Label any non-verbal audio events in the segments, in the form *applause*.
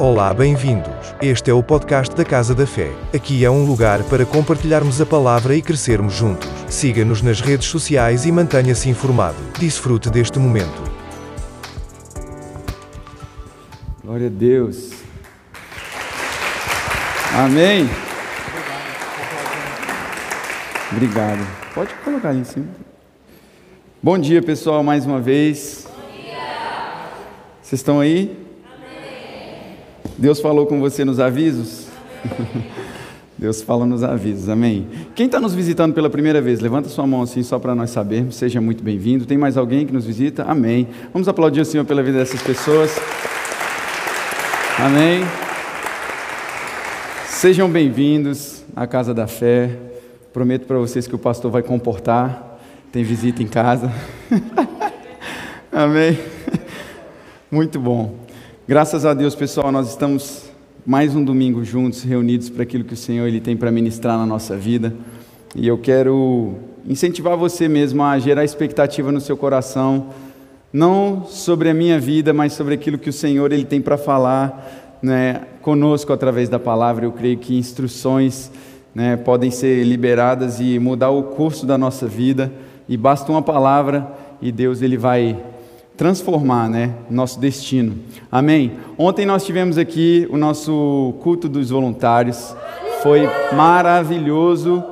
Olá, bem-vindos. Este é o podcast da Casa da Fé. Aqui é um lugar para compartilharmos a palavra e crescermos juntos. Siga-nos nas redes sociais e mantenha-se informado. Desfrute deste momento. Glória a Deus. Amém. Obrigado. Pode colocar ali em cima. Bom dia, pessoal, mais uma vez. Bom dia. Vocês estão aí? Deus falou com você nos avisos? *laughs* Deus fala nos avisos, amém. Quem está nos visitando pela primeira vez, levanta sua mão assim só para nós sabermos, seja muito bem-vindo. Tem mais alguém que nos visita? Amém. Vamos aplaudir o Senhor pela vida dessas pessoas. Amém. Sejam bem-vindos à Casa da Fé. Prometo para vocês que o pastor vai comportar. Tem visita em casa. *laughs* amém. Muito bom. Graças a Deus, pessoal, nós estamos mais um domingo juntos, reunidos para aquilo que o Senhor ele tem para ministrar na nossa vida. E eu quero incentivar você mesmo a gerar expectativa no seu coração, não sobre a minha vida, mas sobre aquilo que o Senhor ele tem para falar né, conosco através da palavra. Eu creio que instruções né, podem ser liberadas e mudar o curso da nossa vida. E basta uma palavra e Deus ele vai transformar né, nosso destino. Amém? Ontem nós tivemos aqui o nosso culto dos voluntários, foi maravilhoso.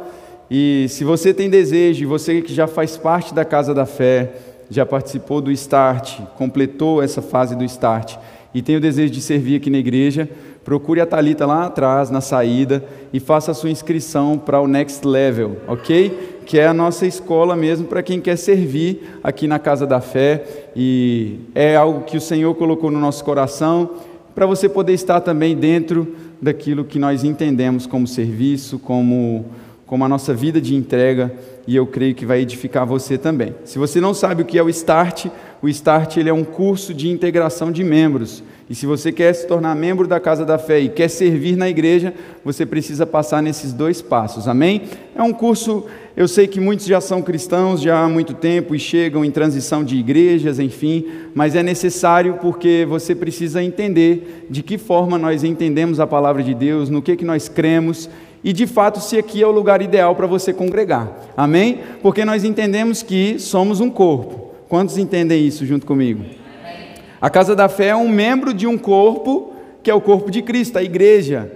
E se você tem desejo, você que já faz parte da Casa da Fé, já participou do Start, completou essa fase do Start e tem o desejo de servir aqui na igreja, procure a Talita lá atrás, na saída, e faça a sua inscrição para o Next Level, ok? Que é a nossa escola mesmo para quem quer servir aqui na Casa da Fé, e é algo que o Senhor colocou no nosso coração, para você poder estar também dentro daquilo que nós entendemos como serviço, como, como a nossa vida de entrega, e eu creio que vai edificar você também. Se você não sabe o que é o START, o START ele é um curso de integração de membros. E se você quer se tornar membro da Casa da Fé e quer servir na igreja, você precisa passar nesses dois passos. Amém? É um curso, eu sei que muitos já são cristãos já há muito tempo e chegam em transição de igrejas, enfim, mas é necessário porque você precisa entender de que forma nós entendemos a palavra de Deus, no que que nós cremos e de fato se aqui é o lugar ideal para você congregar. Amém? Porque nós entendemos que somos um corpo. Quantos entendem isso junto comigo? A casa da fé é um membro de um corpo, que é o corpo de Cristo, a igreja.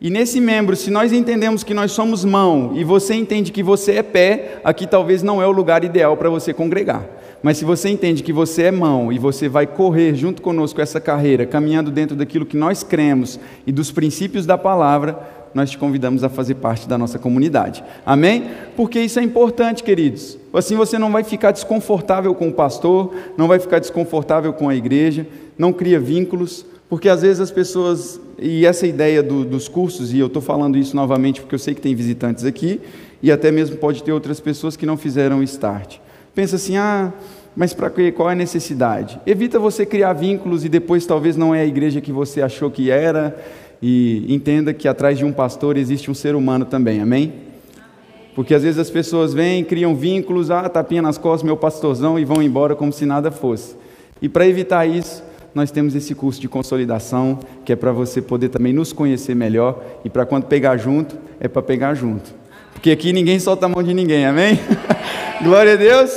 E nesse membro, se nós entendemos que nós somos mão e você entende que você é pé, aqui talvez não é o lugar ideal para você congregar. Mas se você entende que você é mão e você vai correr junto conosco essa carreira, caminhando dentro daquilo que nós cremos e dos princípios da palavra, nós te convidamos a fazer parte da nossa comunidade. Amém? Porque isso é importante, queridos. Assim você não vai ficar desconfortável com o pastor, não vai ficar desconfortável com a igreja, não cria vínculos, porque às vezes as pessoas, e essa ideia do, dos cursos, e eu estou falando isso novamente porque eu sei que tem visitantes aqui, e até mesmo pode ter outras pessoas que não fizeram o start. Pensa assim, ah, mas para qual é a necessidade? Evita você criar vínculos e depois talvez não é a igreja que você achou que era, e entenda que atrás de um pastor existe um ser humano também, amém? Porque às vezes as pessoas vêm, criam vínculos, ah, tapinha nas costas, meu pastorzão, e vão embora como se nada fosse. E para evitar isso, nós temos esse curso de consolidação, que é para você poder também nos conhecer melhor, e para quando pegar junto, é para pegar junto. Porque aqui ninguém solta a mão de ninguém, amém? *laughs* Glória a Deus!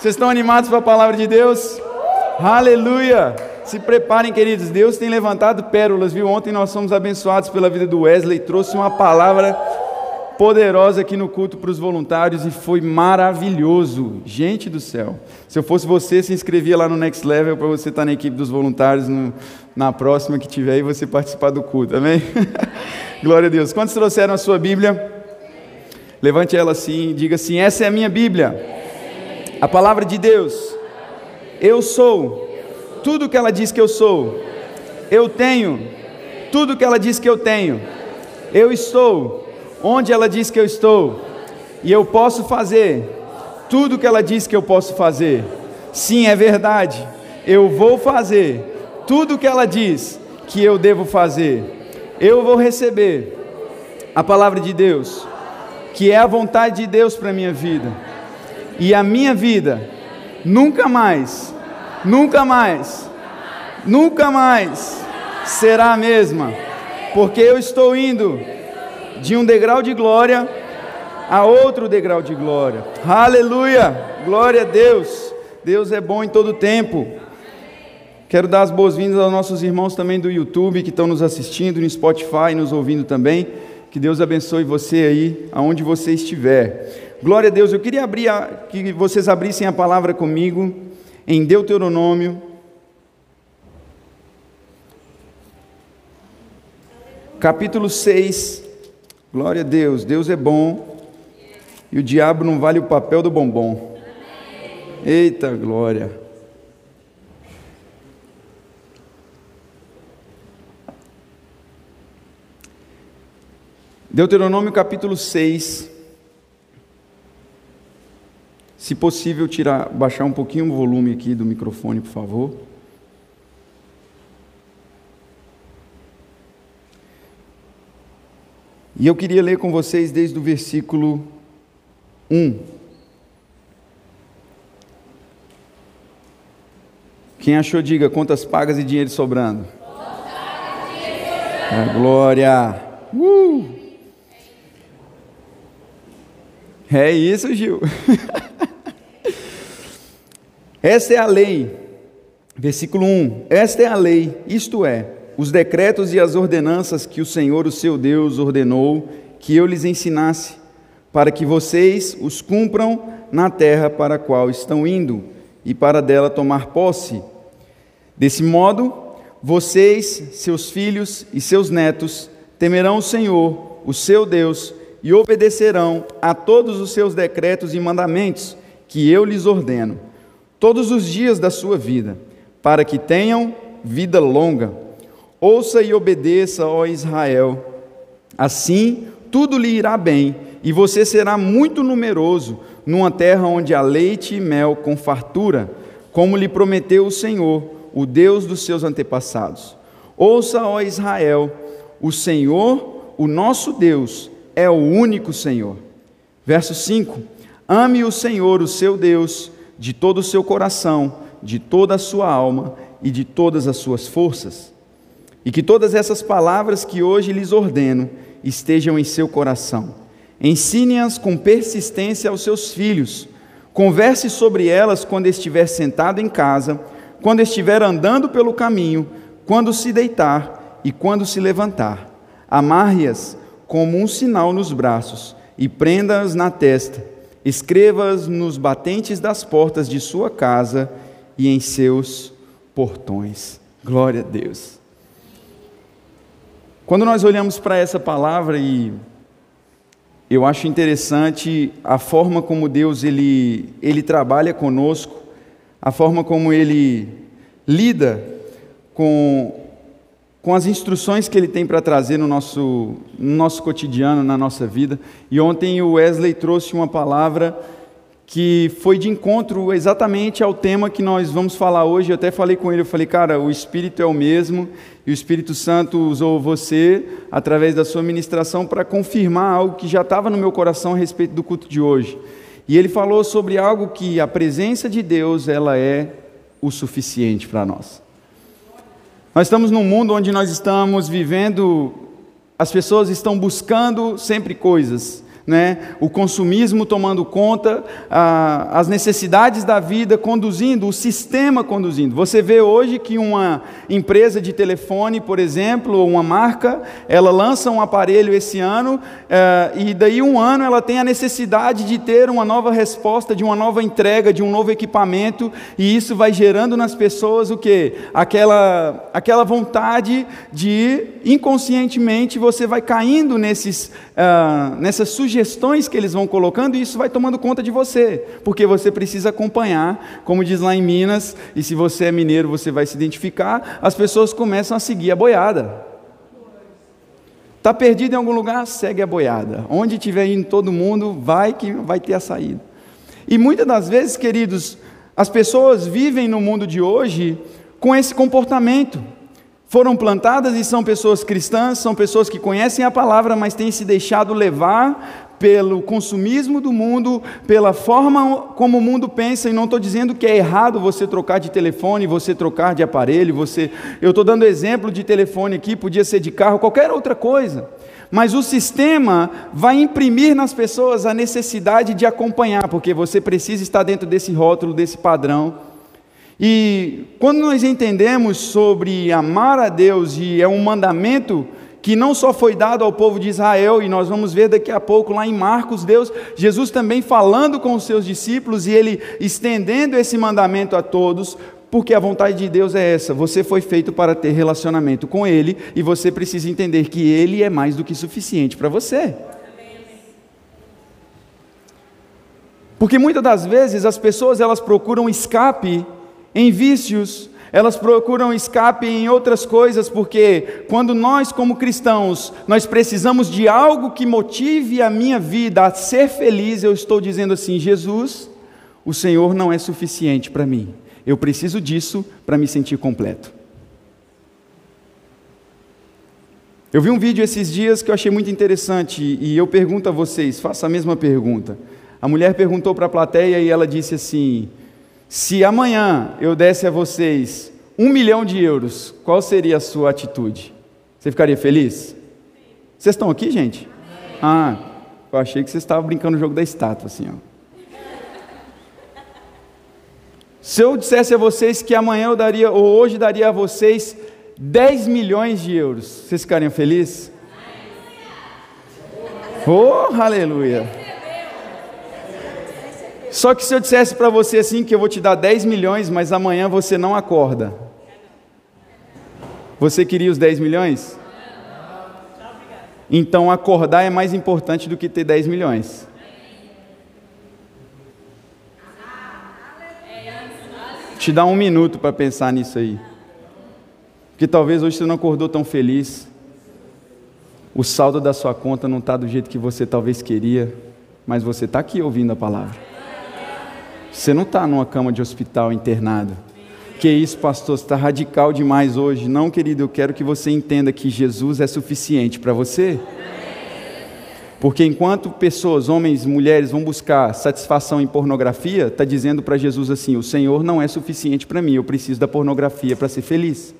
Vocês estão animados para a palavra de Deus? Aleluia! Se preparem, queridos, Deus tem levantado pérolas, viu? Ontem nós fomos abençoados pela vida do Wesley, trouxe uma palavra poderosa aqui no culto para os voluntários e foi maravilhoso. Gente do céu. Se eu fosse você, se inscrevia lá no Next Level para você estar na equipe dos voluntários no, na próxima que tiver e você participar do culto, amém? *laughs* Glória a Deus. Quantos trouxeram a sua Bíblia? Levante ela assim diga assim: Essa é a minha Bíblia. A palavra de Deus. Eu sou tudo que ela diz que eu sou. Eu tenho tudo que ela diz que eu tenho. Eu estou onde ela diz que eu estou. E eu posso fazer tudo que ela diz que eu posso fazer. Sim, é verdade. Eu vou fazer tudo que ela diz que eu devo fazer. Eu vou receber a palavra de Deus, que é a vontade de Deus para minha vida. E a minha vida nunca mais Nunca mais, nunca mais será a mesma, porque eu estou indo de um degrau de glória a outro degrau de glória. Aleluia! Glória a Deus. Deus é bom em todo tempo. Quero dar as boas-vindas aos nossos irmãos também do YouTube que estão nos assistindo, no Spotify, nos ouvindo também. Que Deus abençoe você aí, aonde você estiver. Glória a Deus. Eu queria abrir a, que vocês abrissem a palavra comigo em Deuteronômio capítulo 6. Glória a Deus, Deus é bom e o diabo não vale o papel do bombom. Eita glória. Deuteronômio capítulo 6. Se possível, tirar, baixar um pouquinho o volume aqui do microfone, por favor. E eu queria ler com vocês desde o versículo 1. Quem achou, diga contas pagas e dinheiro sobrando. A glória. Uh! É isso, Gil. *laughs* Esta é a lei. Versículo 1. Esta é a lei, isto é, os decretos e as ordenanças que o Senhor, o seu Deus, ordenou que eu lhes ensinasse, para que vocês os cumpram na terra para a qual estão indo e para dela tomar posse. Desse modo, vocês, seus filhos e seus netos temerão o Senhor, o seu Deus, e obedecerão a todos os seus decretos e mandamentos que eu lhes ordeno, todos os dias da sua vida, para que tenham vida longa Ouça e obedeça, ó Israel. Assim, tudo lhe irá bem, e você será muito numeroso, numa terra onde há leite e mel com fartura, como lhe prometeu o Senhor, o Deus dos seus antepassados. Ouça, ó Israel, o Senhor, o nosso Deus, é o único Senhor. Verso 5: Ame o Senhor, o seu Deus, de todo o seu coração, de toda a sua alma e de todas as suas forças. E que todas essas palavras que hoje lhes ordeno estejam em seu coração. Ensine-as com persistência aos seus filhos. Converse sobre elas quando estiver sentado em casa, quando estiver andando pelo caminho, quando se deitar e quando se levantar. Amarre-as como um sinal nos braços e prenda-as na testa. Escreva-as nos batentes das portas de sua casa e em seus portões. Glória a Deus. Quando nós olhamos para essa palavra e eu acho interessante a forma como Deus ele, ele trabalha conosco, a forma como ele lida com, com as instruções que ele tem para trazer no nosso, no nosso cotidiano, na nossa vida. E ontem o Wesley trouxe uma palavra que foi de encontro exatamente ao tema que nós vamos falar hoje. Eu até falei com ele, eu falei, cara, o Espírito é o mesmo e o Espírito Santo usou você através da sua ministração para confirmar algo que já estava no meu coração a respeito do culto de hoje. E ele falou sobre algo que a presença de Deus ela é o suficiente para nós. Nós estamos num mundo onde nós estamos vivendo, as pessoas estão buscando sempre coisas né? o consumismo tomando conta, a, as necessidades da vida conduzindo, o sistema conduzindo. Você vê hoje que uma empresa de telefone, por exemplo, ou uma marca, ela lança um aparelho esse ano é, e daí um ano ela tem a necessidade de ter uma nova resposta, de uma nova entrega, de um novo equipamento e isso vai gerando nas pessoas o que? Aquela, aquela vontade de inconscientemente você vai caindo nesses, uh, nessas sugestões sugestões que eles vão colocando e isso vai tomando conta de você, porque você precisa acompanhar, como diz lá em Minas, e se você é mineiro você vai se identificar, as pessoas começam a seguir a boiada. Está perdido em algum lugar? Segue a boiada. Onde estiver indo todo mundo, vai que vai ter a saída. E muitas das vezes, queridos, as pessoas vivem no mundo de hoje com esse comportamento foram plantadas e são pessoas cristãs, são pessoas que conhecem a palavra, mas têm se deixado levar pelo consumismo do mundo, pela forma como o mundo pensa, e não estou dizendo que é errado você trocar de telefone, você trocar de aparelho, você. Eu estou dando exemplo de telefone aqui, podia ser de carro, qualquer outra coisa. Mas o sistema vai imprimir nas pessoas a necessidade de acompanhar, porque você precisa estar dentro desse rótulo, desse padrão. E quando nós entendemos sobre amar a Deus, e é um mandamento que não só foi dado ao povo de Israel, e nós vamos ver daqui a pouco lá em Marcos, Deus, Jesus também falando com os seus discípulos e ele estendendo esse mandamento a todos, porque a vontade de Deus é essa: você foi feito para ter relacionamento com Ele e você precisa entender que Ele é mais do que suficiente para você. Porque muitas das vezes as pessoas elas procuram escape em vícios, elas procuram escape em outras coisas, porque quando nós, como cristãos, nós precisamos de algo que motive a minha vida a ser feliz, eu estou dizendo assim: Jesus, o Senhor não é suficiente para mim, eu preciso disso para me sentir completo. Eu vi um vídeo esses dias que eu achei muito interessante e eu pergunto a vocês, faço a mesma pergunta. A mulher perguntou para a plateia e ela disse assim: se amanhã eu desse a vocês um milhão de euros, qual seria a sua atitude? Você ficaria feliz? Vocês estão aqui, gente? Ah, eu achei que vocês estavam brincando no jogo da estátua, assim, ó. Se eu dissesse a vocês que amanhã eu daria, ou hoje daria a vocês 10 milhões de euros, vocês ficariam felizes? Oh, aleluia! Só que se eu dissesse para você assim que eu vou te dar 10 milhões, mas amanhã você não acorda. Você queria os 10 milhões? Então acordar é mais importante do que ter 10 milhões. Te dá um minuto para pensar nisso aí. Porque talvez hoje você não acordou tão feliz. O saldo da sua conta não está do jeito que você talvez queria, mas você está aqui ouvindo a palavra. Você não está numa cama de hospital internado. Que isso, pastor, está radical demais hoje. Não, querido, eu quero que você entenda que Jesus é suficiente para você. Porque enquanto pessoas, homens, mulheres, vão buscar satisfação em pornografia, está dizendo para Jesus assim: o Senhor não é suficiente para mim, eu preciso da pornografia para ser feliz.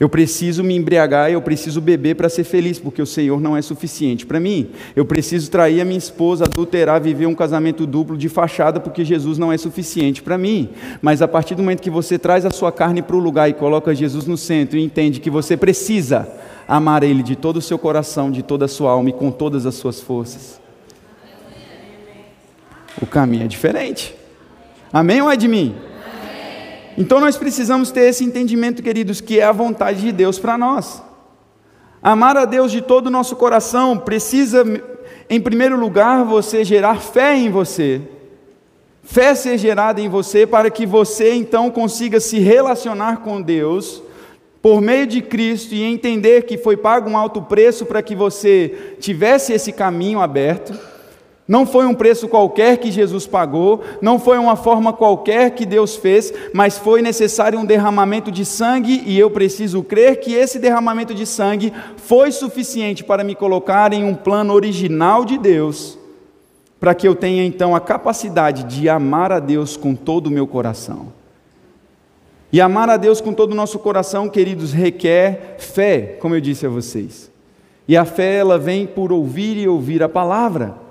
Eu preciso me embriagar, eu preciso beber para ser feliz, porque o Senhor não é suficiente para mim. Eu preciso trair a minha esposa, adulterar, viver um casamento duplo de fachada, porque Jesus não é suficiente para mim. Mas a partir do momento que você traz a sua carne para o lugar e coloca Jesus no centro e entende que você precisa amar Ele de todo o seu coração, de toda a sua alma e com todas as suas forças, o caminho é diferente. Amém ou é de mim? Então nós precisamos ter esse entendimento, queridos, que é a vontade de Deus para nós. Amar a Deus de todo o nosso coração precisa, em primeiro lugar, você gerar fé em você. Fé ser gerada em você para que você então consiga se relacionar com Deus por meio de Cristo e entender que foi pago um alto preço para que você tivesse esse caminho aberto. Não foi um preço qualquer que Jesus pagou, não foi uma forma qualquer que Deus fez, mas foi necessário um derramamento de sangue e eu preciso crer que esse derramamento de sangue foi suficiente para me colocar em um plano original de Deus, para que eu tenha então a capacidade de amar a Deus com todo o meu coração. E amar a Deus com todo o nosso coração, queridos, requer fé, como eu disse a vocês. E a fé ela vem por ouvir e ouvir a palavra.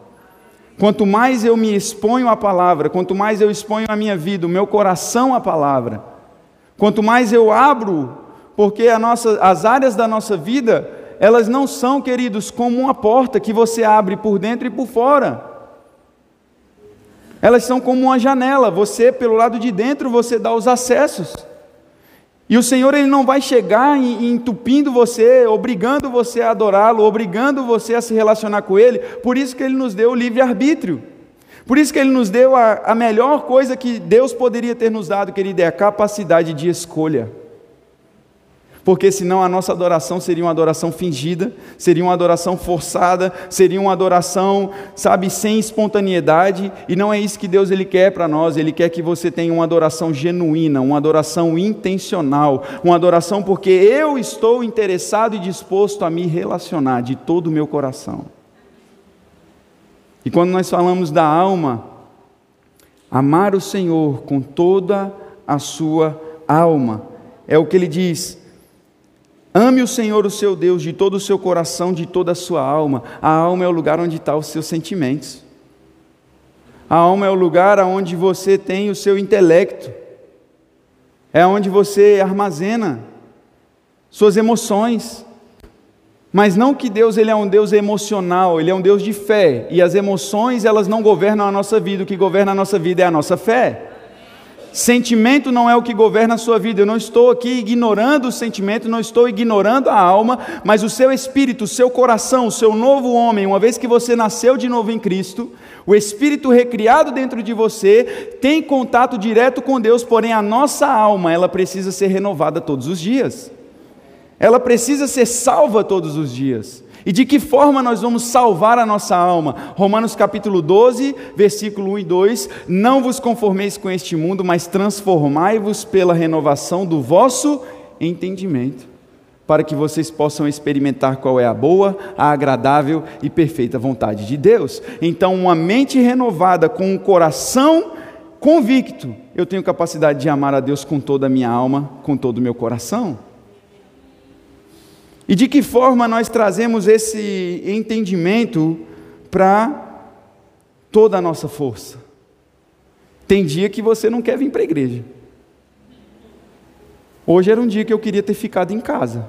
Quanto mais eu me exponho à palavra, quanto mais eu exponho a minha vida, o meu coração à palavra, quanto mais eu abro, porque nossa, as áreas da nossa vida, elas não são, queridos, como uma porta que você abre por dentro e por fora. Elas são como uma janela, você, pelo lado de dentro, você dá os acessos. E o Senhor ele não vai chegar entupindo você, obrigando você a adorá-lo, obrigando você a se relacionar com Ele. Por isso que Ele nos deu o livre arbítrio. Por isso que Ele nos deu a, a melhor coisa que Deus poderia ter nos dado, querido, é a capacidade de escolha porque senão a nossa adoração seria uma adoração fingida, seria uma adoração forçada, seria uma adoração, sabe, sem espontaneidade, e não é isso que Deus ele quer para nós, ele quer que você tenha uma adoração genuína, uma adoração intencional, uma adoração porque eu estou interessado e disposto a me relacionar de todo o meu coração. E quando nós falamos da alma, amar o Senhor com toda a sua alma, é o que ele diz: Ame o Senhor, o seu Deus, de todo o seu coração, de toda a sua alma. A alma é o lugar onde estão os seus sentimentos. A alma é o lugar onde você tem o seu intelecto. É onde você armazena suas emoções. Mas não que Deus ele é um Deus emocional, ele é um Deus de fé, e as emoções elas não governam a nossa vida, o que governa a nossa vida é a nossa fé. Sentimento não é o que governa a sua vida. Eu não estou aqui ignorando o sentimento, não estou ignorando a alma, mas o seu espírito, o seu coração, o seu novo homem, uma vez que você nasceu de novo em Cristo, o espírito recriado dentro de você tem contato direto com Deus, porém a nossa alma, ela precisa ser renovada todos os dias ela precisa ser salva todos os dias. E de que forma nós vamos salvar a nossa alma? Romanos capítulo 12, versículo 1 e 2: Não vos conformeis com este mundo, mas transformai-vos pela renovação do vosso entendimento, para que vocês possam experimentar qual é a boa, a agradável e perfeita vontade de Deus. Então, uma mente renovada, com um coração convicto, eu tenho capacidade de amar a Deus com toda a minha alma, com todo o meu coração. E de que forma nós trazemos esse entendimento para toda a nossa força? Tem dia que você não quer vir para a igreja. Hoje era um dia que eu queria ter ficado em casa.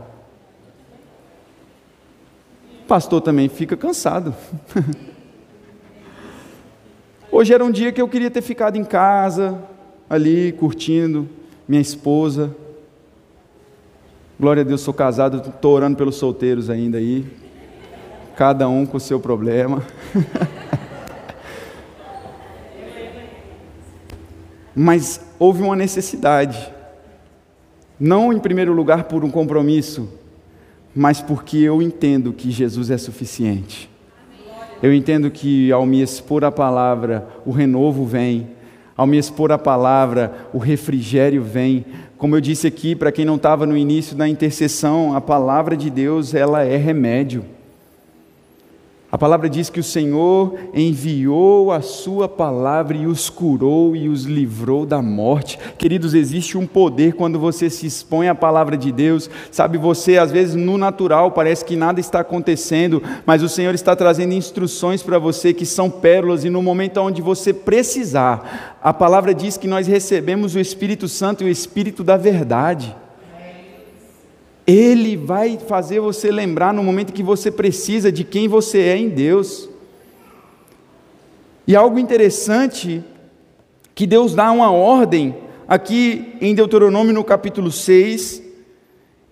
O pastor também fica cansado. *laughs* Hoje era um dia que eu queria ter ficado em casa, ali curtindo minha esposa, Glória a Deus, sou casado, estou orando pelos solteiros ainda aí. Cada um com o seu problema. *laughs* Mas houve uma necessidade. Não em primeiro lugar por um compromisso, mas porque eu entendo que Jesus é suficiente. Eu entendo que ao me expor a palavra, o renovo vem. Ao me expor a palavra, o refrigério vem, como eu disse aqui, para quem não estava no início da intercessão, a palavra de Deus, ela é remédio. A palavra diz que o Senhor enviou a sua palavra e os curou e os livrou da morte. Queridos, existe um poder quando você se expõe à palavra de Deus. Sabe, você às vezes no natural parece que nada está acontecendo, mas o Senhor está trazendo instruções para você que são pérolas e no momento onde você precisar, a palavra diz que nós recebemos o Espírito Santo e o Espírito da verdade. Ele vai fazer você lembrar no momento que você precisa de quem você é em Deus. E algo interessante, que Deus dá uma ordem, aqui em Deuteronômio no capítulo 6,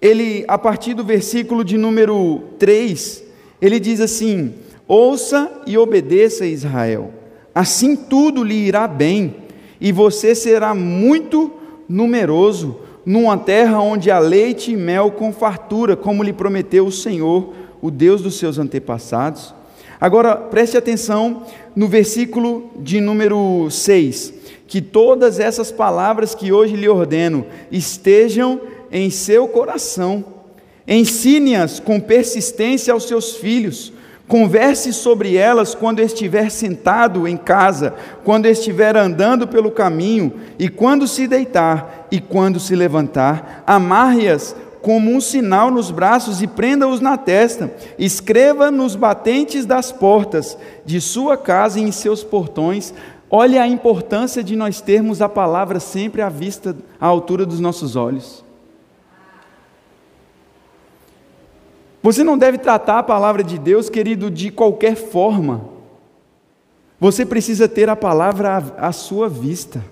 ele, a partir do versículo de número 3, ele diz assim: Ouça e obedeça Israel, assim tudo lhe irá bem, e você será muito numeroso numa terra onde há leite e mel com fartura, como lhe prometeu o Senhor, o Deus dos seus antepassados. Agora, preste atenção no versículo de número 6, que todas essas palavras que hoje lhe ordeno estejam em seu coração. Ensine-as com persistência aos seus filhos Converse sobre elas quando estiver sentado em casa, quando estiver andando pelo caminho, e quando se deitar e quando se levantar. Amarre-as como um sinal nos braços e prenda-os na testa. Escreva nos batentes das portas de sua casa e em seus portões. Olha a importância de nós termos a palavra sempre à vista, à altura dos nossos olhos. Você não deve tratar a palavra de Deus, querido, de qualquer forma. Você precisa ter a palavra à, sua vista.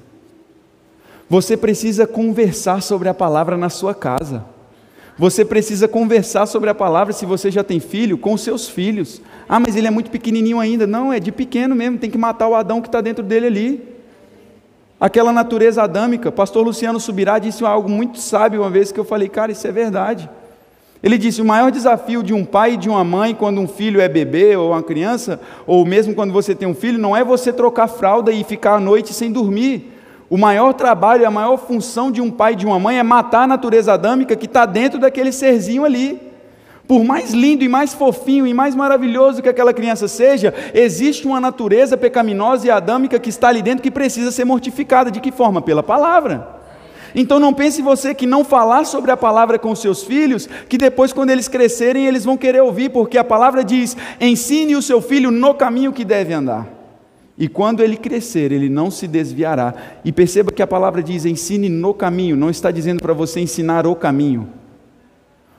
Você precisa conversar sobre a palavra na sua casa. Você precisa conversar sobre a palavra, se você já tem filho, com seus filhos. Ah, mas ele é muito pequenininho ainda. Não, é de pequeno mesmo, tem que matar o Adão que está dentro dele ali. Aquela natureza adâmica. Pastor Luciano Subirá disse algo muito sábio uma vez que eu falei, cara, isso é verdade. Ele disse: o maior desafio de um pai e de uma mãe quando um filho é bebê ou uma criança, ou mesmo quando você tem um filho, não é você trocar fralda e ficar à noite sem dormir. O maior trabalho, a maior função de um pai e de uma mãe é matar a natureza adâmica que está dentro daquele serzinho ali. Por mais lindo e mais fofinho e mais maravilhoso que aquela criança seja, existe uma natureza pecaminosa e adâmica que está ali dentro que precisa ser mortificada. De que forma? Pela palavra. Então não pense você que não falar sobre a palavra com seus filhos, que depois quando eles crescerem eles vão querer ouvir, porque a palavra diz: ensine o seu filho no caminho que deve andar. E quando ele crescer, ele não se desviará. E perceba que a palavra diz: ensine no caminho, não está dizendo para você ensinar o caminho.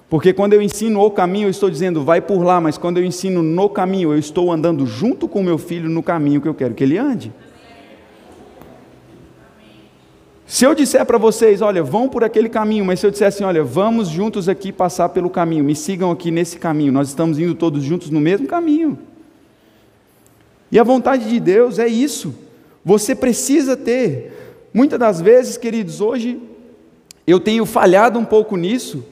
Porque quando eu ensino o caminho, eu estou dizendo vai por lá, mas quando eu ensino no caminho, eu estou andando junto com meu filho no caminho que eu quero que ele ande. Se eu disser para vocês, olha, vão por aquele caminho, mas se eu disser assim, olha, vamos juntos aqui passar pelo caminho, me sigam aqui nesse caminho, nós estamos indo todos juntos no mesmo caminho. E a vontade de Deus é isso. Você precisa ter. Muitas das vezes, queridos, hoje eu tenho falhado um pouco nisso,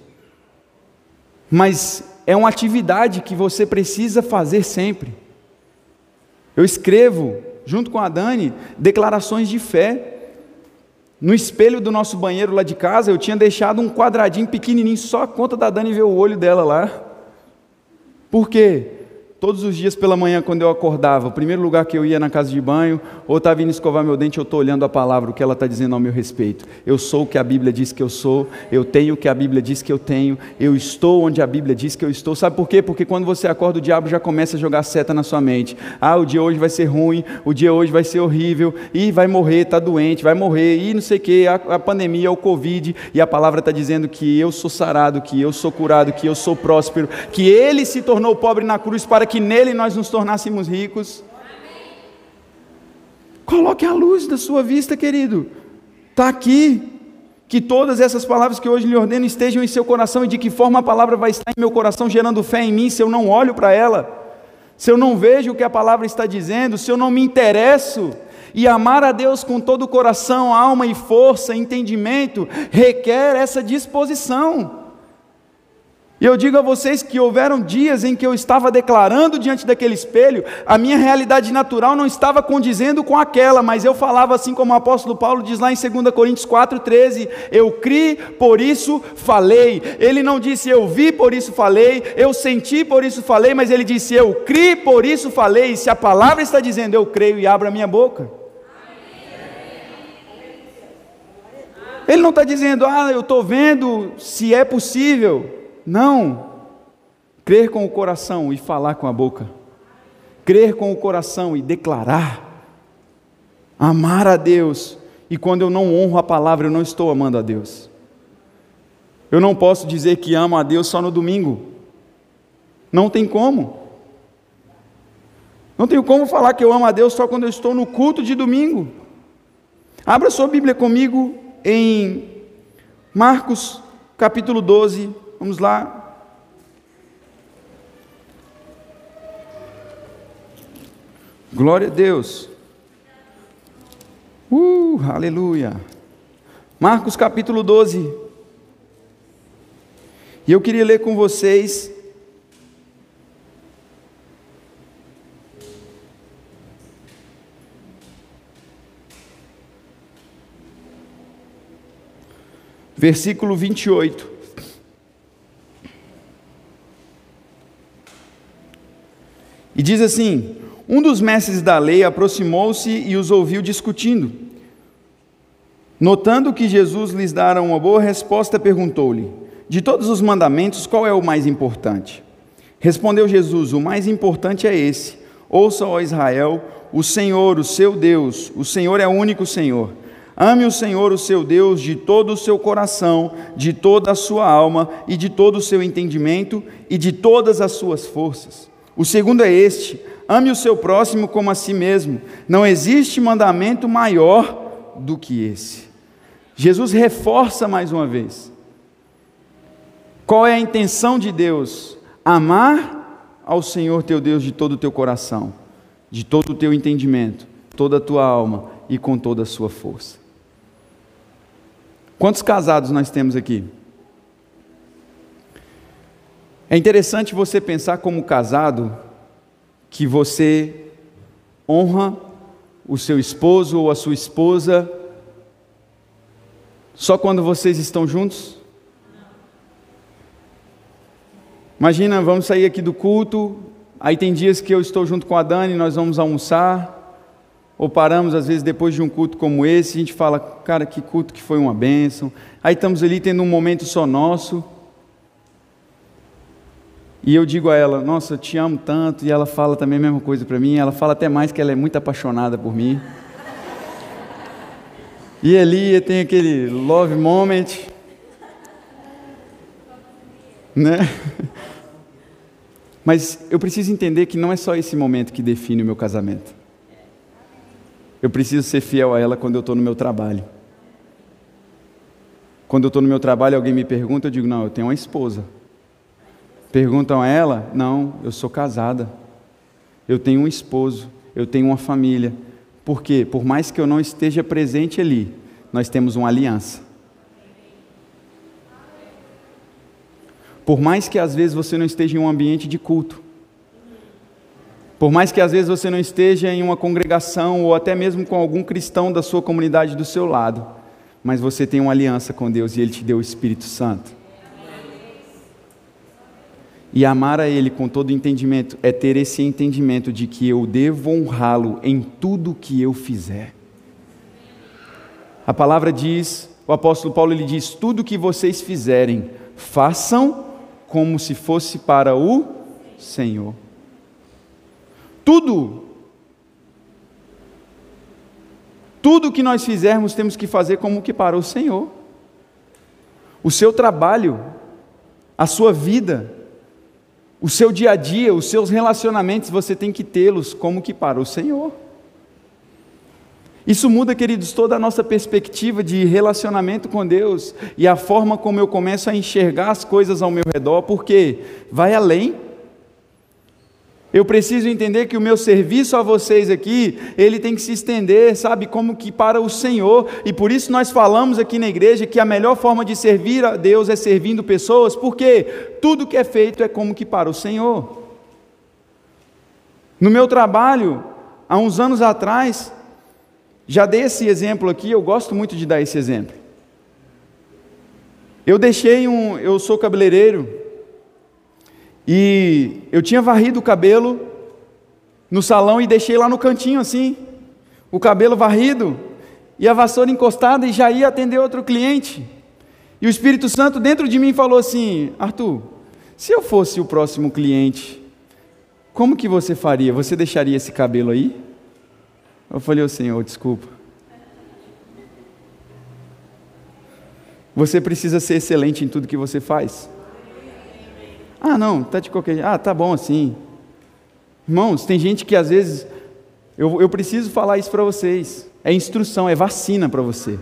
mas é uma atividade que você precisa fazer sempre. Eu escrevo, junto com a Dani, declarações de fé. No espelho do nosso banheiro lá de casa, eu tinha deixado um quadradinho pequenininho, só a conta da Dani ver o olho dela lá. Por quê? Todos os dias pela manhã, quando eu acordava, o primeiro lugar que eu ia na casa de banho, ou estava indo escovar meu dente, eu estou olhando a palavra, o que ela está dizendo ao meu respeito. Eu sou o que a Bíblia diz que eu sou, eu tenho o que a Bíblia diz que eu tenho, eu estou onde a Bíblia diz que eu estou. Sabe por quê? Porque quando você acorda, o diabo já começa a jogar seta na sua mente. Ah, o dia hoje vai ser ruim, o dia hoje vai ser horrível, e vai morrer, está doente, vai morrer, e não sei o quê, a, a pandemia, o Covid, e a palavra está dizendo que eu sou sarado, que eu sou curado, que eu sou próspero, que ele se tornou pobre na cruz para que que nele nós nos tornássemos ricos. Coloque a luz da sua vista, querido. Está aqui. Que todas essas palavras que hoje lhe ordeno estejam em seu coração e de que forma a palavra vai estar em meu coração, gerando fé em mim, se eu não olho para ela, se eu não vejo o que a palavra está dizendo, se eu não me interesso. E amar a Deus com todo o coração, alma e força, entendimento, requer essa disposição. E eu digo a vocês que houveram dias em que eu estava declarando diante daquele espelho, a minha realidade natural não estava condizendo com aquela, mas eu falava assim como o apóstolo Paulo diz lá em 2 Coríntios 4,13: Eu criei, por isso falei. Ele não disse eu vi, por isso falei, eu senti, por isso falei, mas ele disse eu criei, por isso falei. E se a palavra está dizendo eu creio e abro a minha boca. Ele não está dizendo, ah, eu estou vendo se é possível. Não. Crer com o coração e falar com a boca. Crer com o coração e declarar. Amar a Deus. E quando eu não honro a palavra, eu não estou amando a Deus. Eu não posso dizer que amo a Deus só no domingo. Não tem como. Não tenho como falar que eu amo a Deus só quando eu estou no culto de domingo. Abra sua Bíblia comigo em Marcos capítulo 12, Vamos lá. Glória a Deus. Uh, aleluia. Marcos capítulo 12. E eu queria ler com vocês versículo 28. Diz assim: Um dos mestres da lei aproximou-se e os ouviu discutindo. Notando que Jesus lhes dara uma boa resposta, perguntou-lhe: De todos os mandamentos, qual é o mais importante? Respondeu Jesus: O mais importante é esse: Ouça, ó Israel, o Senhor, o seu Deus, o Senhor é o único Senhor. Ame o Senhor, o seu Deus, de todo o seu coração, de toda a sua alma e de todo o seu entendimento e de todas as suas forças. O segundo é este: ame o seu próximo como a si mesmo. Não existe mandamento maior do que esse. Jesus reforça mais uma vez. Qual é a intenção de Deus? Amar ao Senhor teu Deus de todo o teu coração, de todo o teu entendimento, toda a tua alma e com toda a sua força. Quantos casados nós temos aqui? É interessante você pensar como casado que você honra o seu esposo ou a sua esposa só quando vocês estão juntos? Imagina, vamos sair aqui do culto, aí tem dias que eu estou junto com a Dani, nós vamos almoçar, ou paramos às vezes depois de um culto como esse, a gente fala, cara, que culto que foi uma bênção. Aí estamos ali tendo um momento só nosso. E eu digo a ela, nossa, eu te amo tanto, e ela fala também a mesma coisa para mim, ela fala até mais que ela é muito apaixonada por mim. E ali tem aquele love moment, né? *laughs* Mas eu preciso entender que não é só esse momento que define o meu casamento. Eu preciso ser fiel a ela quando eu estou no meu trabalho. Quando eu estou no meu trabalho, alguém me pergunta, eu digo: Não, eu tenho uma esposa. Perguntam a ela: Não, eu sou casada. Eu tenho um esposo. Eu tenho uma família. Por quê? Por mais que eu não esteja presente ali, nós temos uma aliança. Por mais que às vezes você não esteja em um ambiente de culto, por mais que às vezes você não esteja em uma congregação ou até mesmo com algum cristão da sua comunidade do seu lado, mas você tem uma aliança com Deus e Ele te deu o Espírito Santo. E amar a Ele com todo entendimento é ter esse entendimento de que eu devo honrá-lo em tudo que eu fizer. A palavra diz, o apóstolo Paulo ele diz: tudo que vocês fizerem, façam como se fosse para o Senhor. Tudo. Tudo que nós fizermos temos que fazer como que para o Senhor. O seu trabalho, a sua vida, o seu dia a dia, os seus relacionamentos, você tem que tê-los como que para o Senhor. Isso muda, queridos, toda a nossa perspectiva de relacionamento com Deus e a forma como eu começo a enxergar as coisas ao meu redor, porque vai além. Eu preciso entender que o meu serviço a vocês aqui, ele tem que se estender, sabe, como que para o Senhor, e por isso nós falamos aqui na igreja que a melhor forma de servir a Deus é servindo pessoas, porque tudo que é feito é como que para o Senhor. No meu trabalho, há uns anos atrás, já dei esse exemplo aqui, eu gosto muito de dar esse exemplo. Eu deixei um, eu sou cabeleireiro, e eu tinha varrido o cabelo no salão e deixei lá no cantinho assim, o cabelo varrido e a vassoura encostada e já ia atender outro cliente. E o Espírito Santo dentro de mim falou assim: Arthur, se eu fosse o próximo cliente, como que você faria? Você deixaria esse cabelo aí? Eu falei, ô Senhor, desculpa. Você precisa ser excelente em tudo que você faz. Ah, não, tá de qualquer jeito. Ah, tá bom assim. Irmãos, tem gente que às vezes. Eu, eu preciso falar isso para vocês. É instrução, é vacina para você.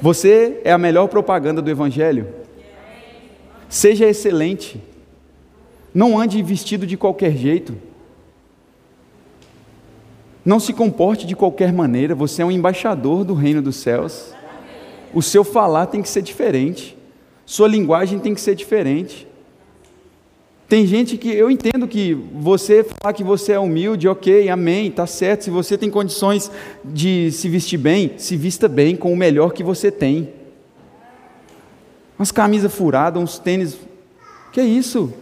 Você é a melhor propaganda do Evangelho. Seja excelente. Não ande vestido de qualquer jeito. Não se comporte de qualquer maneira, você é um embaixador do reino dos céus. O seu falar tem que ser diferente, sua linguagem tem que ser diferente. Tem gente que eu entendo que você falar que você é humilde, ok, amém, está certo. Se você tem condições de se vestir bem, se vista bem com o melhor que você tem. Umas camisas furadas, uns tênis. Que é isso?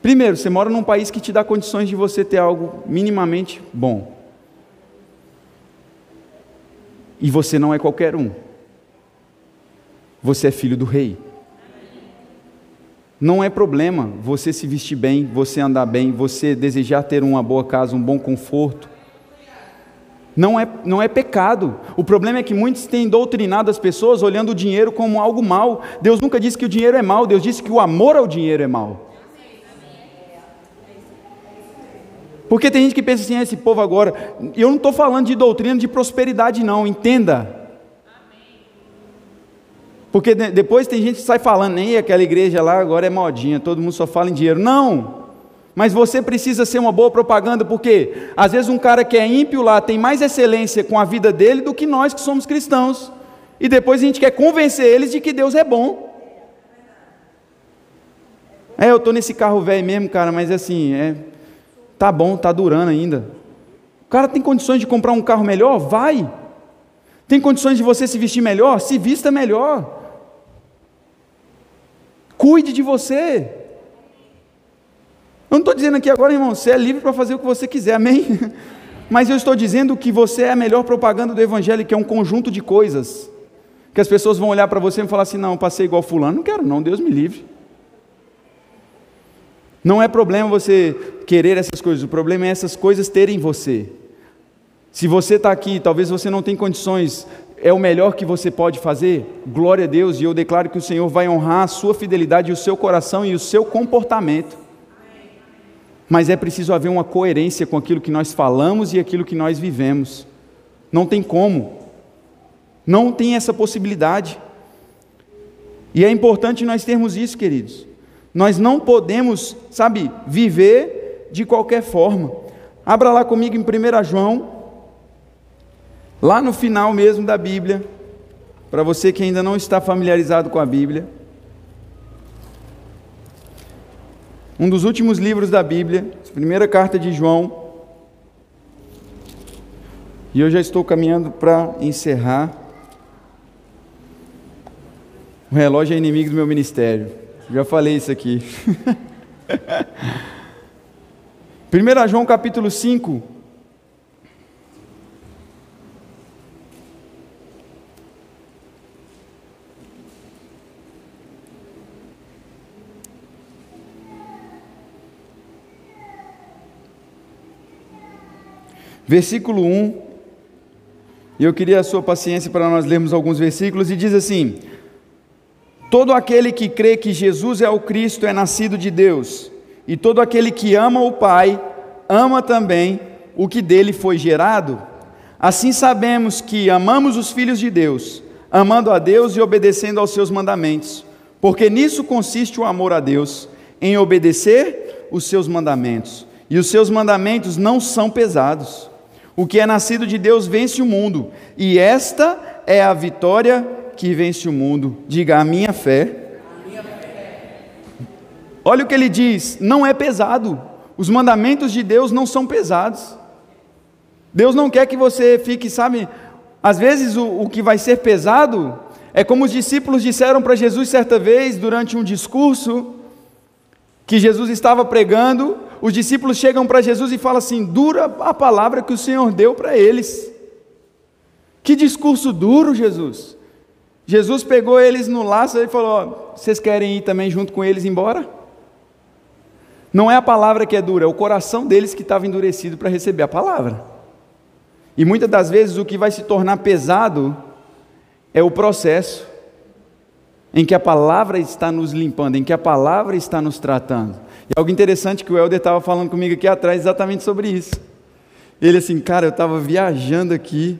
Primeiro, você mora num país que te dá condições de você ter algo minimamente bom. E você não é qualquer um. Você é filho do rei. Não é problema você se vestir bem, você andar bem, você desejar ter uma boa casa, um bom conforto. Não é, não é pecado. O problema é que muitos têm doutrinado as pessoas olhando o dinheiro como algo mal. Deus nunca disse que o dinheiro é mal, Deus disse que o amor ao dinheiro é mal. Porque tem gente que pensa assim, ah, esse povo agora. Eu não estou falando de doutrina de prosperidade, não, entenda. Porque depois tem gente que sai falando, nem aquela igreja lá agora é modinha, todo mundo só fala em dinheiro. Não! Mas você precisa ser uma boa propaganda, porque às vezes um cara que é ímpio lá tem mais excelência com a vida dele do que nós que somos cristãos. E depois a gente quer convencer eles de que Deus é bom. É, eu estou nesse carro velho mesmo, cara, mas assim, é, Tá bom, tá durando ainda. O cara tem condições de comprar um carro melhor? Vai. Tem condições de você se vestir melhor? Se vista melhor. Cuide de você. Eu não estou dizendo aqui agora, irmão, você é livre para fazer o que você quiser, amém? *laughs* Mas eu estou dizendo que você é a melhor propaganda do Evangelho, que é um conjunto de coisas. Que as pessoas vão olhar para você e falar assim: não, passei igual Fulano, não quero, não, Deus me livre. Não é problema você querer essas coisas, o problema é essas coisas terem você. Se você está aqui, talvez você não tenha condições é o melhor que você pode fazer? Glória a Deus, e eu declaro que o Senhor vai honrar a sua fidelidade, o seu coração e o seu comportamento. Mas é preciso haver uma coerência com aquilo que nós falamos e aquilo que nós vivemos. Não tem como. Não tem essa possibilidade. E é importante nós termos isso, queridos. Nós não podemos, sabe, viver de qualquer forma. Abra lá comigo em 1 João Lá no final mesmo da Bíblia, para você que ainda não está familiarizado com a Bíblia, um dos últimos livros da Bíblia, primeira carta de João, e eu já estou caminhando para encerrar. O relógio é inimigo do meu ministério. Já falei isso aqui. *laughs* 1 João capítulo 5, versículo 1. E eu queria a sua paciência para nós lermos alguns versículos, e diz assim: Todo aquele que crê que Jesus é o Cristo é nascido de Deus, e todo aquele que ama o Pai, ama também o que dele foi gerado. Assim sabemos que amamos os filhos de Deus, amando a Deus e obedecendo aos seus mandamentos, porque nisso consiste o amor a Deus, em obedecer os seus mandamentos. E os seus mandamentos não são pesados. O que é nascido de Deus vence o mundo, e esta é a vitória que vence o mundo. Diga a minha fé. Olha o que ele diz: não é pesado. Os mandamentos de Deus não são pesados. Deus não quer que você fique, sabe? Às vezes o, o que vai ser pesado é como os discípulos disseram para Jesus certa vez, durante um discurso, que Jesus estava pregando, os discípulos chegam para Jesus e falam assim: dura a palavra que o Senhor deu para eles. Que discurso duro, Jesus. Jesus pegou eles no laço e falou: vocês querem ir também junto com eles embora? Não é a palavra que é dura, é o coração deles que estava endurecido para receber a palavra. E muitas das vezes o que vai se tornar pesado é o processo em que a palavra está nos limpando, em que a palavra está nos tratando. E algo interessante que o Helder estava falando comigo aqui atrás exatamente sobre isso. Ele assim, cara, eu estava viajando aqui,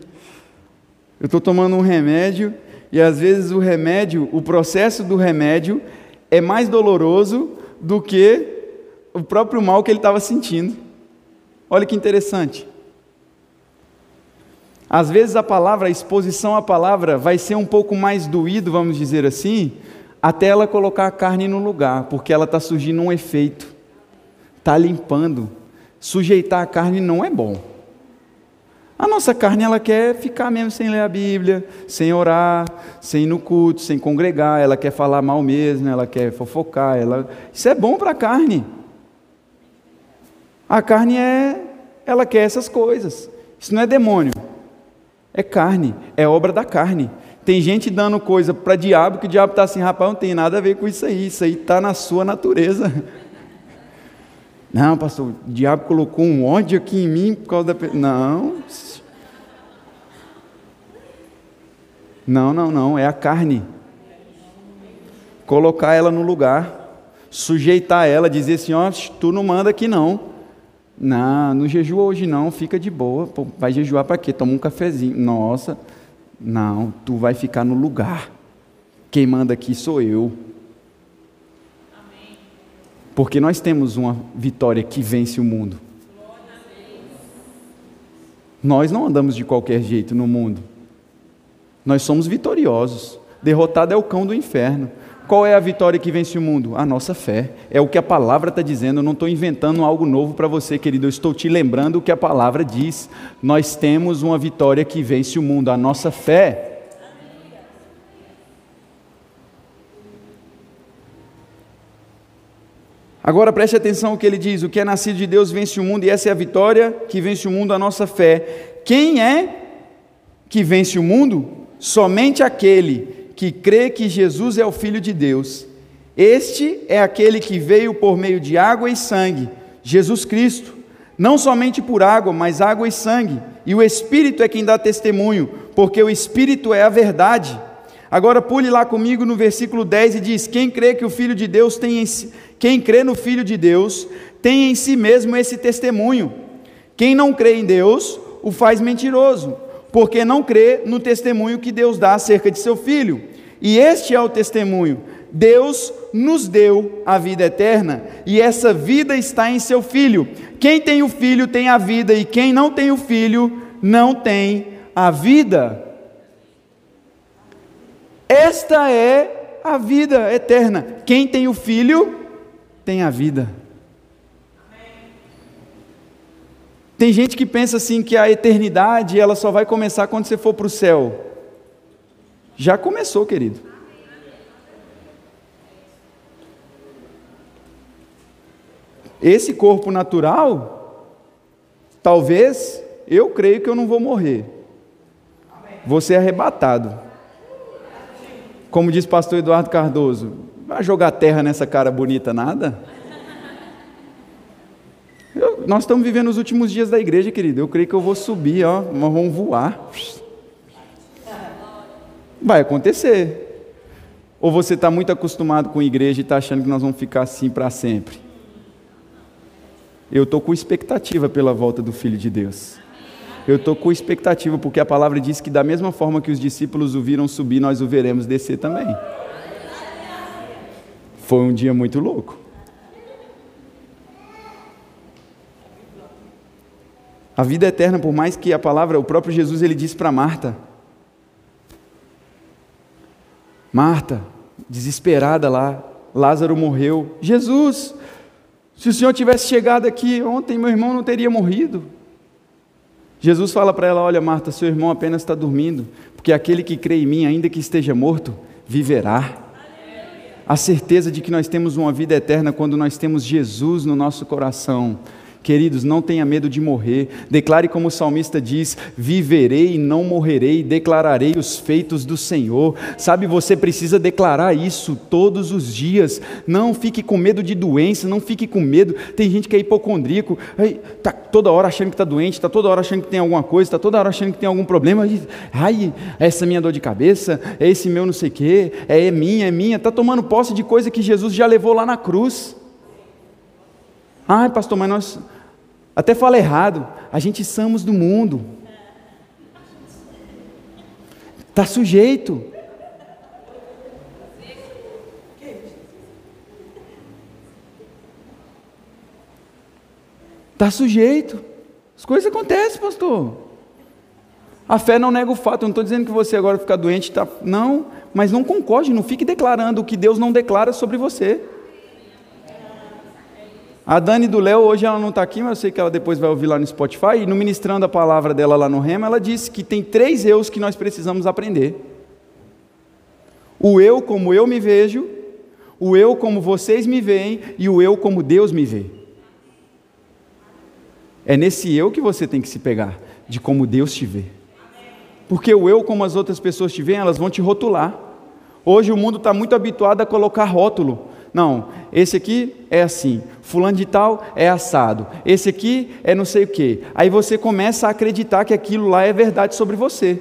eu estou tomando um remédio, e às vezes o remédio, o processo do remédio é mais doloroso do que o próprio mal que ele estava sentindo. Olha que interessante. Às vezes a palavra, a exposição à palavra vai ser um pouco mais doído, vamos dizer assim, até ela colocar a carne no lugar, porque ela está surgindo um efeito, está limpando. Sujeitar a carne não é bom. A nossa carne ela quer ficar mesmo sem ler a Bíblia, sem orar, sem ir no culto, sem congregar, ela quer falar mal mesmo, ela quer fofocar, ela... isso é bom para a carne. A carne é, ela quer essas coisas. Isso não é demônio, é carne, é obra da carne. Tem gente dando coisa para diabo que o diabo está assim, rapaz, não tem nada a ver com isso aí, isso aí está na sua natureza. *laughs* Não, pastor, o diabo colocou um ódio aqui em mim por causa da. Não. Não, não, não, é a carne. Colocar ela no lugar, sujeitar ela, dizer assim: ó, tu não manda aqui não. Não, não jejua hoje não, fica de boa. Pô, vai jejuar para quê? Toma um cafezinho. Nossa, não, tu vai ficar no lugar. Quem manda aqui sou eu. Porque nós temos uma vitória que vence o mundo. Nós não andamos de qualquer jeito no mundo. Nós somos vitoriosos. Derrotado é o cão do inferno. Qual é a vitória que vence o mundo? A nossa fé. É o que a palavra está dizendo. Eu não estou inventando algo novo para você, querido. Eu estou te lembrando o que a palavra diz. Nós temos uma vitória que vence o mundo, a nossa fé. Agora preste atenção o que ele diz: o que é nascido de Deus vence o mundo, e essa é a vitória que vence o mundo, a nossa fé. Quem é que vence o mundo? Somente aquele que crê que Jesus é o Filho de Deus. Este é aquele que veio por meio de água e sangue, Jesus Cristo. Não somente por água, mas água e sangue. E o Espírito é quem dá testemunho, porque o Espírito é a verdade. Agora pule lá comigo no versículo 10 e diz: Quem crê que o Filho de Deus tem em si, quem crê no Filho de Deus tem em si mesmo esse testemunho. Quem não crê em Deus o faz mentiroso, porque não crê no testemunho que Deus dá acerca de seu filho. E este é o testemunho: Deus nos deu a vida eterna, e essa vida está em seu filho. Quem tem o filho tem a vida, e quem não tem o filho não tem a vida. Esta é a vida eterna. Quem tem o filho tem a vida. Tem gente que pensa assim que a eternidade ela só vai começar quando você for para o céu. Já começou, querido. Esse corpo natural, talvez, eu creio que eu não vou morrer. Vou ser arrebatado. Como diz pastor Eduardo Cardoso, vai jogar terra nessa cara bonita nada? Nós estamos vivendo os últimos dias da igreja, querido. Eu creio que eu vou subir, ó, vamos voar. Vai acontecer. Ou você está muito acostumado com a igreja e está achando que nós vamos ficar assim para sempre? Eu estou com expectativa pela volta do Filho de Deus. Eu estou com expectativa, porque a palavra diz que, da mesma forma que os discípulos o viram subir, nós o veremos descer também. Foi um dia muito louco. A vida eterna, por mais que a palavra, o próprio Jesus, ele disse para Marta: Marta, desesperada lá, Lázaro morreu. Jesus, se o Senhor tivesse chegado aqui ontem, meu irmão não teria morrido. Jesus fala para ela: Olha, Marta, seu irmão apenas está dormindo, porque aquele que crê em mim, ainda que esteja morto, viverá. A certeza de que nós temos uma vida eterna quando nós temos Jesus no nosso coração. Queridos, não tenha medo de morrer. Declare como o salmista diz: Viverei e não morrerei, declararei os feitos do Senhor. Sabe, você precisa declarar isso todos os dias. Não fique com medo de doença, não fique com medo. Tem gente que é hipocondríaco, está toda hora achando que está doente, está toda hora achando que tem alguma coisa, está toda hora achando que tem algum problema. Ai, essa minha dor de cabeça, é esse meu não sei o quê, é minha, é minha. Está tomando posse de coisa que Jesus já levou lá na cruz. Ai, pastor, mas nós. Até fala errado. A gente somos do mundo. Está sujeito. Está sujeito. As coisas acontecem, pastor. A fé não nega o fato. Eu não estou dizendo que você agora fica doente. Tá... Não, mas não concorde. Não fique declarando o que Deus não declara sobre você. A Dani do Léo, hoje ela não está aqui, mas eu sei que ela depois vai ouvir lá no Spotify. E no ministrando a palavra dela lá no Rema, ela disse que tem três eus que nós precisamos aprender: o eu como eu me vejo, o eu como vocês me veem e o eu como Deus me vê. É nesse eu que você tem que se pegar, de como Deus te vê. Porque o eu, como as outras pessoas te veem, elas vão te rotular. Hoje o mundo está muito habituado a colocar rótulo. Não, esse aqui é assim, fulano de tal é assado, esse aqui é não sei o quê. Aí você começa a acreditar que aquilo lá é verdade sobre você.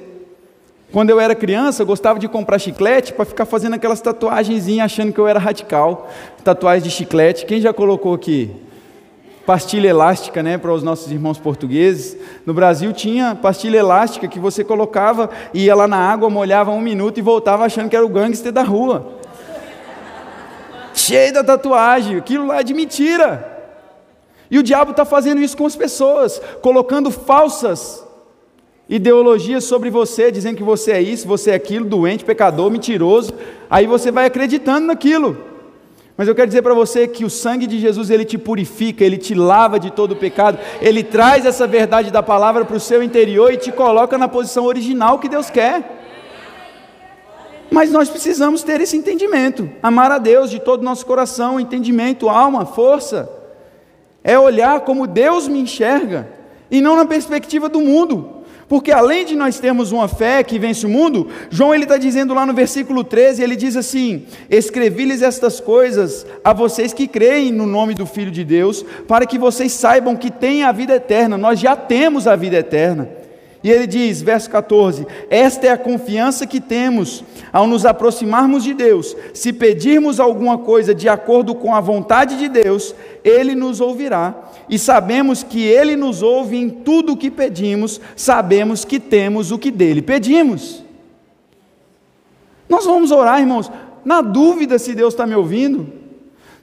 Quando eu era criança, eu gostava de comprar chiclete para ficar fazendo aquelas tatuagenzinhas achando que eu era radical. Tatuagem de chiclete. Quem já colocou aqui? Pastilha elástica, né, para os nossos irmãos portugueses. No Brasil tinha pastilha elástica que você colocava, ia lá na água, molhava um minuto e voltava achando que era o gangster da rua cheio da tatuagem, aquilo lá é de mentira. E o diabo está fazendo isso com as pessoas, colocando falsas ideologias sobre você, dizendo que você é isso, você é aquilo, doente, pecador, mentiroso. Aí você vai acreditando naquilo. Mas eu quero dizer para você que o sangue de Jesus ele te purifica, ele te lava de todo o pecado, ele traz essa verdade da palavra para o seu interior e te coloca na posição original que Deus quer. Mas nós precisamos ter esse entendimento, amar a Deus de todo o nosso coração, entendimento, alma, força. É olhar como Deus me enxerga e não na perspectiva do mundo. Porque além de nós termos uma fé que vence o mundo, João ele está dizendo lá no versículo 13, ele diz assim: Escrevi-lhes estas coisas a vocês que creem no nome do Filho de Deus, para que vocês saibam que têm a vida eterna. Nós já temos a vida eterna. E ele diz, verso 14: Esta é a confiança que temos ao nos aproximarmos de Deus. Se pedirmos alguma coisa de acordo com a vontade de Deus, Ele nos ouvirá. E sabemos que Ele nos ouve em tudo o que pedimos, sabemos que temos o que dele pedimos. Nós vamos orar, irmãos, na dúvida se Deus está me ouvindo.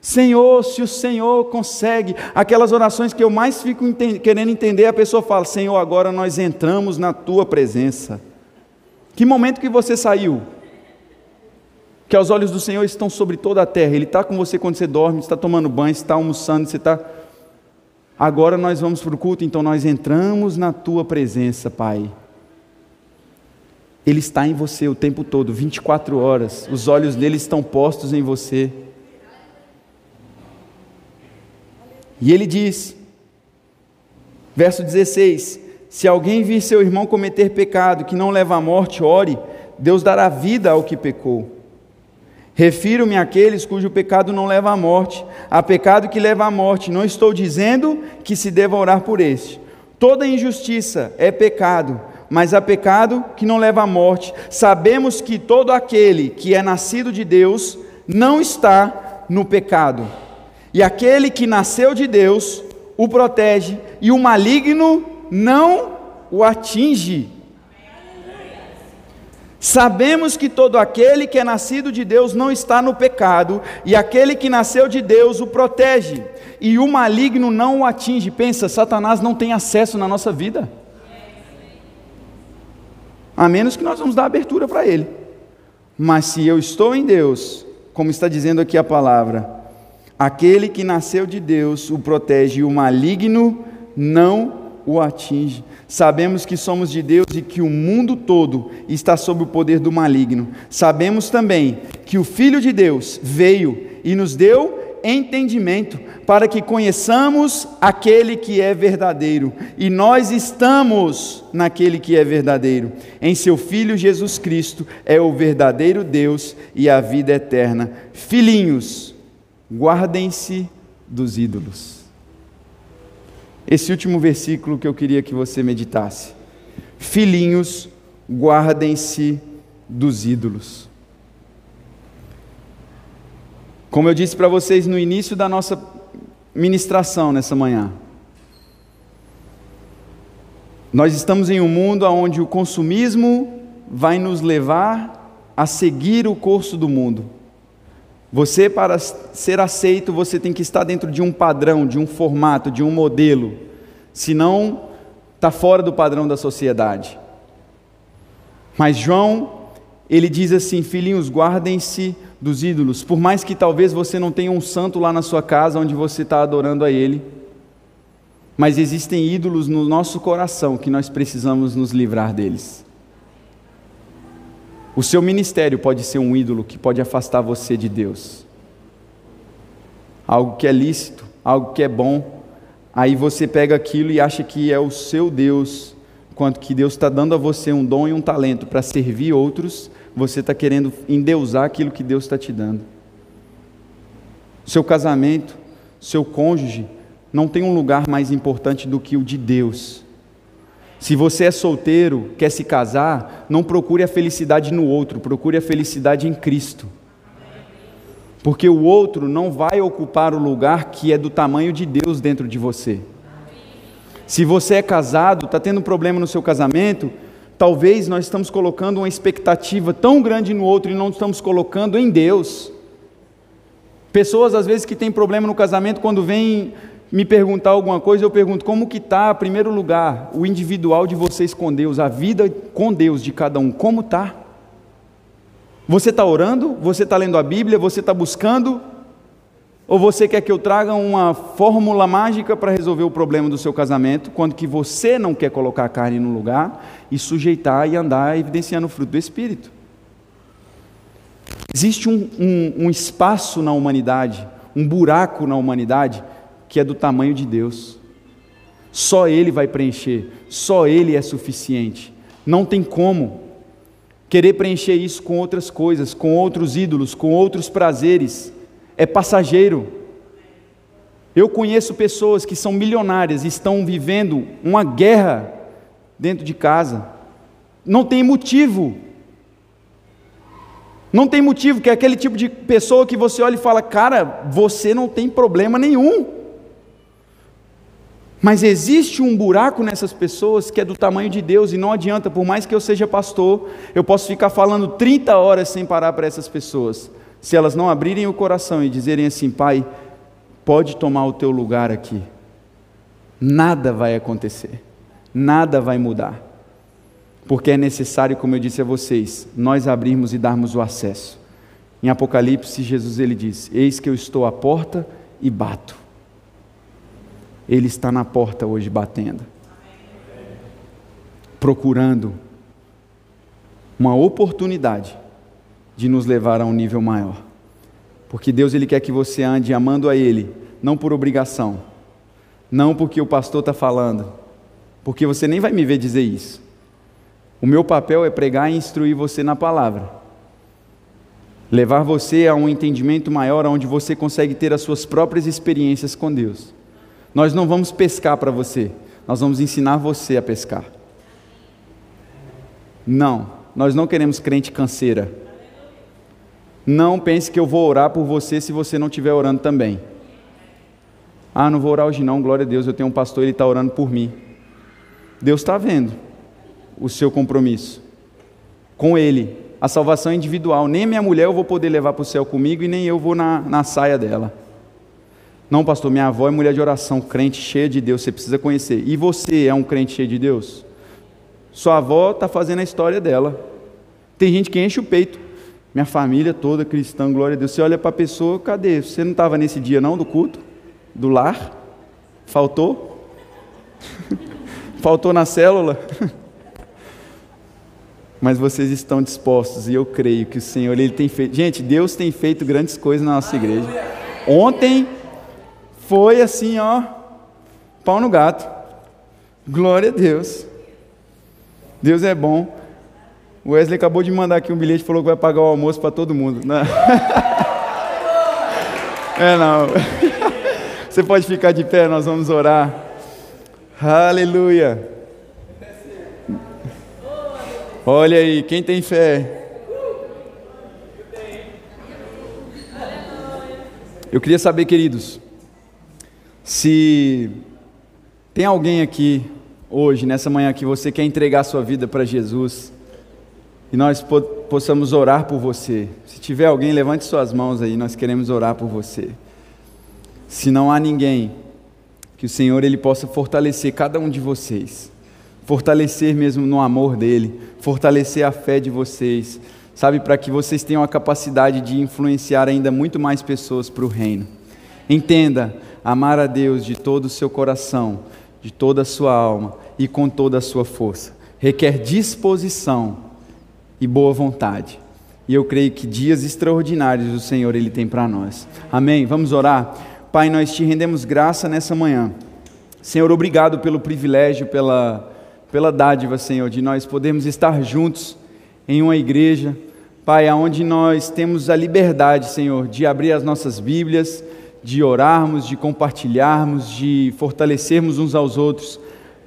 Senhor, se o Senhor consegue, aquelas orações que eu mais fico ente querendo entender, a pessoa fala: Senhor, agora nós entramos na tua presença. Que momento que você saiu? Que aos olhos do Senhor estão sobre toda a terra, Ele está com você quando você dorme, está tomando banho, está almoçando, você está. Agora nós vamos para o culto, então nós entramos na tua presença, Pai. Ele está em você o tempo todo, 24 horas, os olhos dele estão postos em você. E ele diz, verso 16: Se alguém vir seu irmão cometer pecado que não leva à morte, ore, Deus dará vida ao que pecou. Refiro-me àqueles cujo pecado não leva à morte, a pecado que leva à morte. Não estou dizendo que se deva orar por este. Toda injustiça é pecado, mas há pecado que não leva à morte. Sabemos que todo aquele que é nascido de Deus não está no pecado. E aquele que nasceu de Deus o protege, e o maligno não o atinge. Sabemos que todo aquele que é nascido de Deus não está no pecado, e aquele que nasceu de Deus o protege, e o maligno não o atinge. Pensa, Satanás não tem acesso na nossa vida. A menos que nós vamos dar abertura para ele. Mas se eu estou em Deus, como está dizendo aqui a palavra, Aquele que nasceu de Deus o protege e o maligno não o atinge. Sabemos que somos de Deus e que o mundo todo está sob o poder do maligno. Sabemos também que o Filho de Deus veio e nos deu entendimento para que conheçamos aquele que é verdadeiro. E nós estamos naquele que é verdadeiro. Em seu Filho Jesus Cristo é o verdadeiro Deus e a vida eterna. Filhinhos, guardem-se dos ídolos. Esse último versículo que eu queria que você meditasse. Filhinhos, guardem-se dos ídolos. Como eu disse para vocês no início da nossa ministração nessa manhã, nós estamos em um mundo onde o consumismo vai nos levar a seguir o curso do mundo. Você, para ser aceito, você tem que estar dentro de um padrão, de um formato, de um modelo. Senão, está fora do padrão da sociedade. Mas João, ele diz assim: Filhinhos, guardem-se dos ídolos. Por mais que talvez você não tenha um santo lá na sua casa onde você está adorando a ele, mas existem ídolos no nosso coração que nós precisamos nos livrar deles. O seu ministério pode ser um ídolo que pode afastar você de Deus. Algo que é lícito, algo que é bom. Aí você pega aquilo e acha que é o seu Deus, enquanto que Deus está dando a você um dom e um talento para servir outros, você está querendo endeusar aquilo que Deus está te dando. Seu casamento, seu cônjuge, não tem um lugar mais importante do que o de Deus. Se você é solteiro, quer se casar, não procure a felicidade no outro, procure a felicidade em Cristo. Porque o outro não vai ocupar o lugar que é do tamanho de Deus dentro de você. Se você é casado, está tendo um problema no seu casamento, talvez nós estamos colocando uma expectativa tão grande no outro e não estamos colocando em Deus. Pessoas às vezes que têm problema no casamento, quando vêm me perguntar alguma coisa, eu pergunto como que está, em primeiro lugar, o individual de vocês com Deus, a vida com Deus de cada um, como está? Você está orando? Você está lendo a Bíblia? Você está buscando? Ou você quer que eu traga uma fórmula mágica para resolver o problema do seu casamento, quando que você não quer colocar a carne no lugar e sujeitar e andar evidenciando o fruto do Espírito? Existe um, um, um espaço na humanidade, um buraco na humanidade, que é do tamanho de Deus. Só Ele vai preencher, só Ele é suficiente. Não tem como querer preencher isso com outras coisas, com outros ídolos, com outros prazeres. É passageiro. Eu conheço pessoas que são milionárias e estão vivendo uma guerra dentro de casa. Não tem motivo. Não tem motivo, que é aquele tipo de pessoa que você olha e fala, cara, você não tem problema nenhum. Mas existe um buraco nessas pessoas que é do tamanho de Deus e não adianta, por mais que eu seja pastor, eu posso ficar falando 30 horas sem parar para essas pessoas. Se elas não abrirem o coração e dizerem assim, pai, pode tomar o teu lugar aqui, nada vai acontecer, nada vai mudar. Porque é necessário, como eu disse a vocês, nós abrirmos e darmos o acesso. Em Apocalipse, Jesus ele diz: Eis que eu estou à porta e bato. Ele está na porta hoje batendo, procurando uma oportunidade de nos levar a um nível maior. Porque Deus ele quer que você ande amando a Ele, não por obrigação, não porque o pastor está falando, porque você nem vai me ver dizer isso. O meu papel é pregar e instruir você na palavra, levar você a um entendimento maior, onde você consegue ter as suas próprias experiências com Deus. Nós não vamos pescar para você, nós vamos ensinar você a pescar. Não, nós não queremos crente canseira. Não pense que eu vou orar por você se você não estiver orando também. Ah, não vou orar hoje não, glória a Deus, eu tenho um pastor, ele está orando por mim. Deus está vendo o seu compromisso com Ele. A salvação individual. Nem minha mulher eu vou poder levar para o céu comigo e nem eu vou na, na saia dela. Não, pastor, minha avó é mulher de oração, crente cheia de Deus, você precisa conhecer. E você é um crente cheio de Deus? Sua avó está fazendo a história dela. Tem gente que enche o peito. Minha família toda cristã, glória a Deus. Você olha para a pessoa, cadê? Você não estava nesse dia não do culto? Do lar? Faltou? *laughs* Faltou na célula? *laughs* Mas vocês estão dispostos, e eu creio que o Senhor ele tem feito. Gente, Deus tem feito grandes coisas na nossa igreja. Ontem foi assim, ó, pau no gato. Glória a Deus. Deus é bom. O Wesley acabou de mandar aqui um bilhete falou que vai pagar o almoço para todo mundo. Não. Né? *laughs* É não. *laughs* Você pode ficar de pé, nós vamos orar. Aleluia. Olha aí, quem tem fé? Eu queria saber, queridos, se tem alguém aqui hoje, nessa manhã, que você quer entregar sua vida para Jesus e nós po possamos orar por você. Se tiver alguém, levante suas mãos aí, nós queremos orar por você. Se não há ninguém, que o Senhor ele possa fortalecer cada um de vocês, fortalecer mesmo no amor dele, fortalecer a fé de vocês, sabe, para que vocês tenham a capacidade de influenciar ainda muito mais pessoas para o reino. Entenda, amar a Deus de todo o seu coração, de toda a sua alma e com toda a sua força. Requer disposição e boa vontade. E eu creio que dias extraordinários o Senhor ele tem para nós. Amém. Vamos orar. Pai, nós te rendemos graça nessa manhã. Senhor, obrigado pelo privilégio, pela pela dádiva, Senhor, de nós podermos estar juntos em uma igreja, Pai, aonde nós temos a liberdade, Senhor, de abrir as nossas Bíblias, de orarmos, de compartilharmos, de fortalecermos uns aos outros.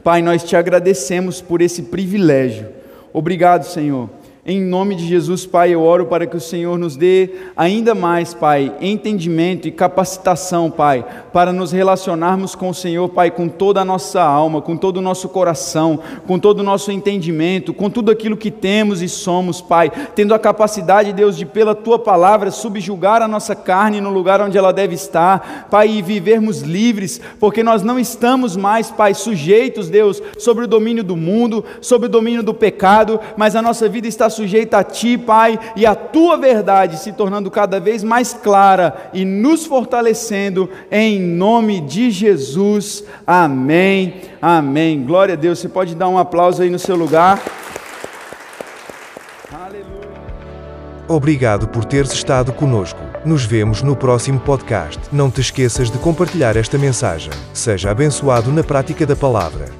Pai, nós te agradecemos por esse privilégio. Obrigado, Senhor em nome de Jesus, Pai, eu oro para que o Senhor nos dê ainda mais, Pai, entendimento e capacitação, Pai, para nos relacionarmos com o Senhor, Pai, com toda a nossa alma, com todo o nosso coração, com todo o nosso entendimento, com tudo aquilo que temos e somos, Pai, tendo a capacidade, Deus, de pela tua palavra subjugar a nossa carne no lugar onde ela deve estar, Pai, e vivermos livres, porque nós não estamos mais, Pai, sujeitos, Deus, sobre o domínio do mundo, sobre o domínio do pecado, mas a nossa vida está sujeita a Ti, Pai, e a Tua verdade se tornando cada vez mais clara e nos fortalecendo em nome de Jesus. Amém. Amém. Glória a Deus. Você pode dar um aplauso aí no seu lugar. Obrigado por teres estado conosco. Nos vemos no próximo podcast. Não te esqueças de compartilhar esta mensagem. Seja abençoado na prática da palavra.